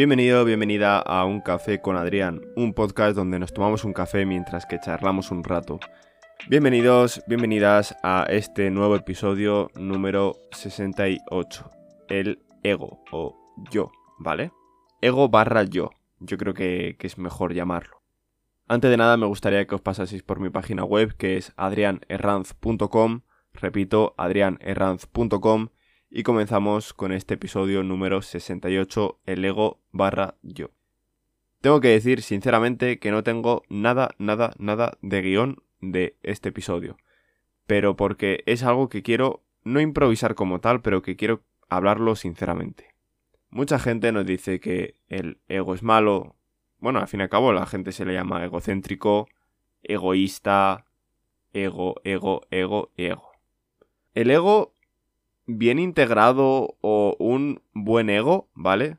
Bienvenido, bienvenida a Un Café con Adrián, un podcast donde nos tomamos un café mientras que charlamos un rato. Bienvenidos, bienvenidas a este nuevo episodio número 68, el ego o yo, ¿vale? Ego barra yo, yo creo que, es mejor llamarlo. Antes de nada me gustaría que os pasaseis por mi página web que es adrianerranz.com, repito, adrianerranz.com y comenzamos con este episodio número 68, el ego barra yo. Tengo que decir sinceramente que no tengo nada, nada, nada de guion de este episodio, pero porque es algo que quiero no improvisar como tal, pero que quiero hablarlo sinceramente. Mucha gente nos dice que el ego es malo, bueno, al fin y al cabo la gente se le llama egocéntrico, egoísta, ego, ego, ego, ego. El ego bien integrado o un buen ego, ¿vale?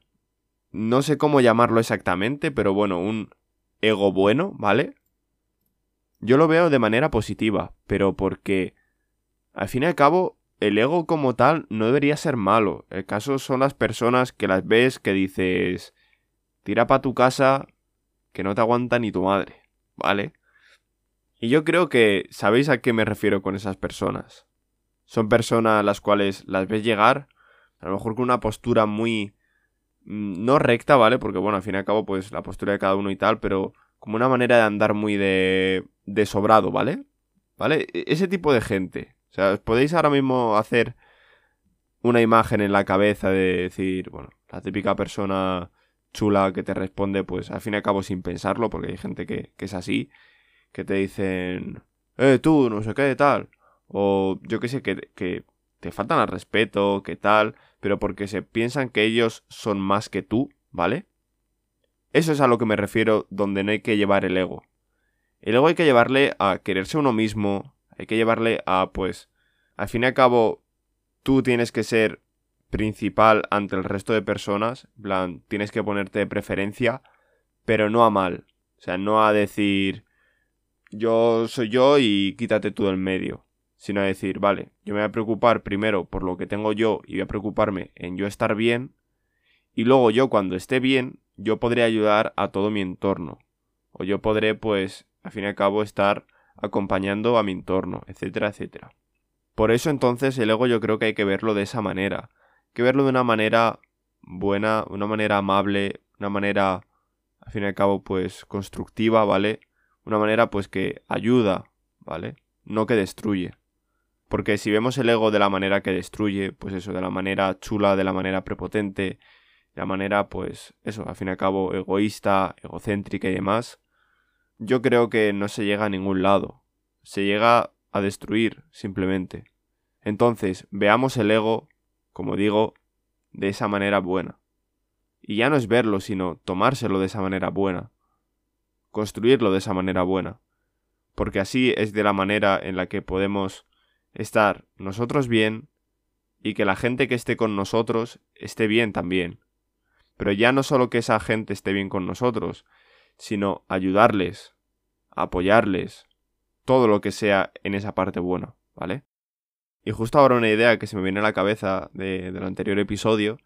No sé cómo llamarlo exactamente, pero bueno, un ego bueno, ¿vale? Yo lo veo de manera positiva, pero porque al fin y al cabo el ego como tal no debería ser malo. El caso son las personas que las ves que dices, tira pa' tu casa que no te aguanta ni tu madre, ¿vale? Y yo creo que sabéis a qué me refiero con esas personas. Son personas las cuales las ves llegar, a lo mejor con una postura muy... Mm, no recta, ¿vale? Porque bueno, al fin y al cabo, pues la postura de cada uno y tal, pero como una manera de andar muy de... de sobrado, ¿vale? ¿Vale? E-, ese tipo de gente. O sea, podéis ahora mismo hacer una imagen en la cabeza de decir, bueno, la típica persona chula que te responde, pues al fin y al cabo sin pensarlo, porque hay gente que, que es así, que te dicen, eh, tú, no sé qué, tal o yo qué sé, que, que te faltan al respeto, que tal, pero porque se piensan que ellos son más que tú, ¿vale? Eso es a lo que me refiero donde no hay que llevar el ego. El ego hay que llevarle a quererse uno mismo, hay que llevarle a, pues, al fin y al cabo, tú tienes que ser principal ante el resto de personas, plan, tienes que ponerte de preferencia, pero no a mal. O sea, no a decir, yo soy yo y quítate tú del medio sino a decir, vale, yo me voy a preocupar primero por lo que tengo yo y voy a preocuparme en yo estar bien, y luego yo cuando esté bien, yo podré ayudar a todo mi entorno, o yo podré, pues, al fin y al cabo, estar acompañando a mi entorno, etcétera, etcétera. Por eso entonces el ego yo creo que hay que verlo de esa manera, hay que verlo de una manera buena, una manera amable, una manera, al fin y al cabo, pues, constructiva, ¿vale? Una manera, pues, que ayuda, ¿vale? No que destruye. Porque si vemos el ego de la manera que destruye, pues eso, de la manera chula, de la manera prepotente, de la manera, pues eso, al fin y al cabo, egoísta, egocéntrica y demás, yo creo que no se llega a ningún lado. Se llega a destruir, simplemente. Entonces, veamos el ego, como digo, de esa manera buena. Y ya no es verlo, sino tomárselo de esa manera buena. Construirlo de esa manera buena. Porque así es de la manera en la que podemos estar nosotros bien y que la gente que esté con nosotros esté bien también. Pero ya no solo que esa gente esté bien con nosotros, sino ayudarles, apoyarles, todo lo que sea en esa parte buena, ¿vale? Y justo ahora una idea que se me viene a la cabeza de, del anterior episodio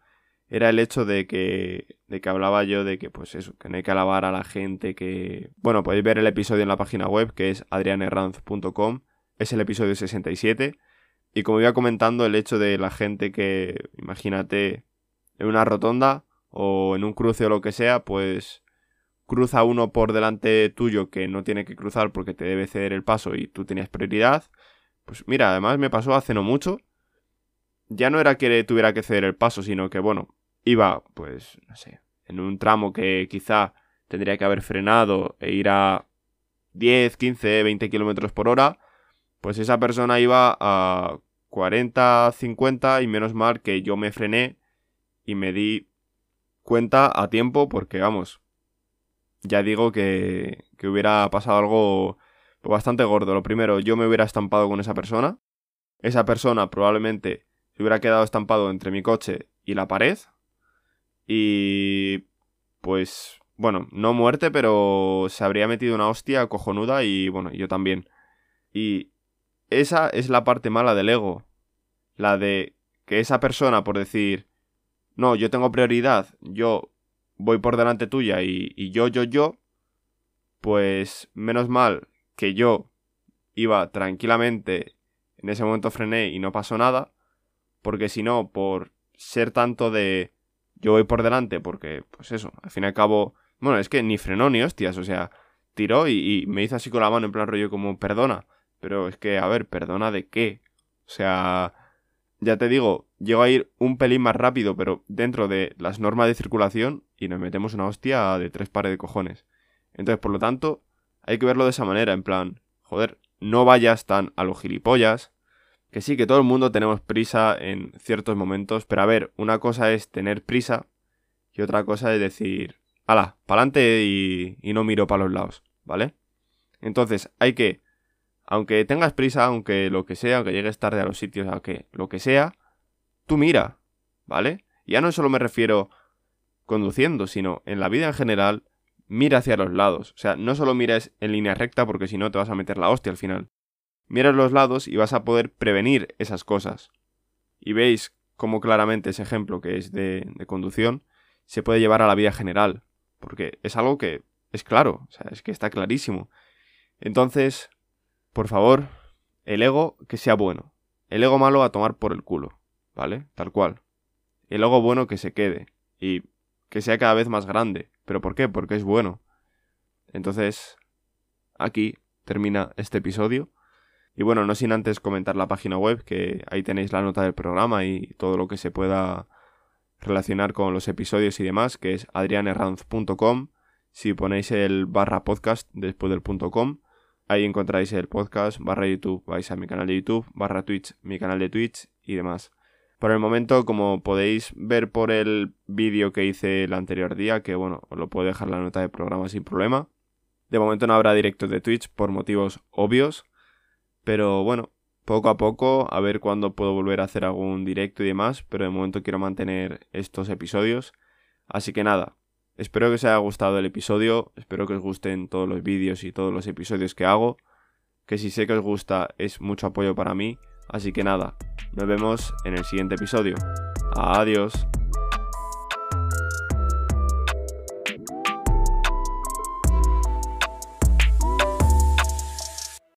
era el hecho de que, de que hablaba yo de que, pues eso, que no hay que alabar a la gente que... Bueno, podéis ver el episodio en la página web que es adrianerranz.com es el episodio 67. Y como iba comentando, el hecho de la gente que, imagínate, en una rotonda o en un cruce o lo que sea, pues cruza uno por delante tuyo que no tiene que cruzar porque te debe ceder el paso y tú tenías prioridad. Pues mira, además me pasó hace no mucho. Ya no era que tuviera que ceder el paso, sino que, bueno, iba, pues, no sé, en un tramo que quizá tendría que haber frenado e ir a 10, 15, 20 kilómetros por hora pues esa persona iba a 40, 50 y menos mal que yo me frené y me di cuenta a tiempo porque vamos, ya digo que, que hubiera pasado algo bastante gordo. Lo primero, yo me hubiera estampado con esa persona. Esa persona probablemente se hubiera quedado estampado entre mi coche y la pared. Y pues, bueno, no muerte, pero se habría metido una hostia cojonuda y bueno, yo también. Y esa es la parte mala del ego. La de que esa persona, por decir, no, yo tengo prioridad, yo voy por delante tuya y, yo, yo, yo, pues menos mal que yo iba tranquilamente, en ese momento frené y no pasó nada, porque si no, por ser tanto de yo voy por delante, porque, pues eso, al fin y al cabo, bueno, es que ni frenó ni hostias, o sea, tiró y, y me hizo así con la mano en plan rollo como perdona, pero es que, a ver, perdona de qué, o sea, ya te digo, llego a ir un pelín más rápido, pero dentro de las normas de circulación y nos metemos una hostia de tres pares de cojones. Entonces, por lo tanto, hay que verlo de esa manera, en plan, joder, no vayas tan a los gilipollas. Que sí, que todo el mundo tenemos prisa en ciertos momentos, pero a ver, una cosa es tener prisa y otra cosa es decir, ala, pa'lante y, y no miro para los lados, ¿vale? Entonces, hay que, aunque tengas prisa, aunque lo que sea, aunque llegues tarde a los sitios, aunque lo que sea, tú mira, ¿vale? Ya no solo me refiero conduciendo, sino en la vida en general, mira hacia los lados. O sea, no solo mires en línea recta porque si no te vas a meter la hostia al final. Mira los lados y vas a poder prevenir esas cosas. Y veis cómo claramente ese ejemplo que es de, de conducción se puede llevar a la vida general. Porque es algo que es claro, o sea, es que está clarísimo. Entonces, por favor, el ego que sea bueno. El ego malo a tomar por el culo. ¿vale? Tal cual. El logo bueno que se quede y que sea cada vez más grande. ¿Pero por qué? Porque es bueno. Entonces, aquí termina este episodio. Y bueno, no sin antes comentar la página web, que ahí tenéis la nota del programa y todo lo que se pueda relacionar con los episodios y demás, que es adrianerranz.com. Si ponéis el barra podcast después del punto com, ahí encontráis el podcast, barra YouTube, vais a mi canal de YouTube, barra Twitch, mi canal de Twitch y demás. Por el momento, como podéis ver por el vídeo que hice el anterior día, que bueno, os lo puedo dejar la nota de programa sin problema. De momento no habrá directos de Twitch por motivos obvios. Pero bueno, poco a poco, a ver cuándo puedo volver a hacer algún directo y demás. Pero de momento quiero mantener estos episodios. Así que nada, espero que os haya gustado el episodio. Espero que os gusten todos los vídeos y todos los episodios que hago. Que si sé que os gusta es mucho apoyo para mí. Así que nada, nos vemos en el siguiente episodio. Adiós.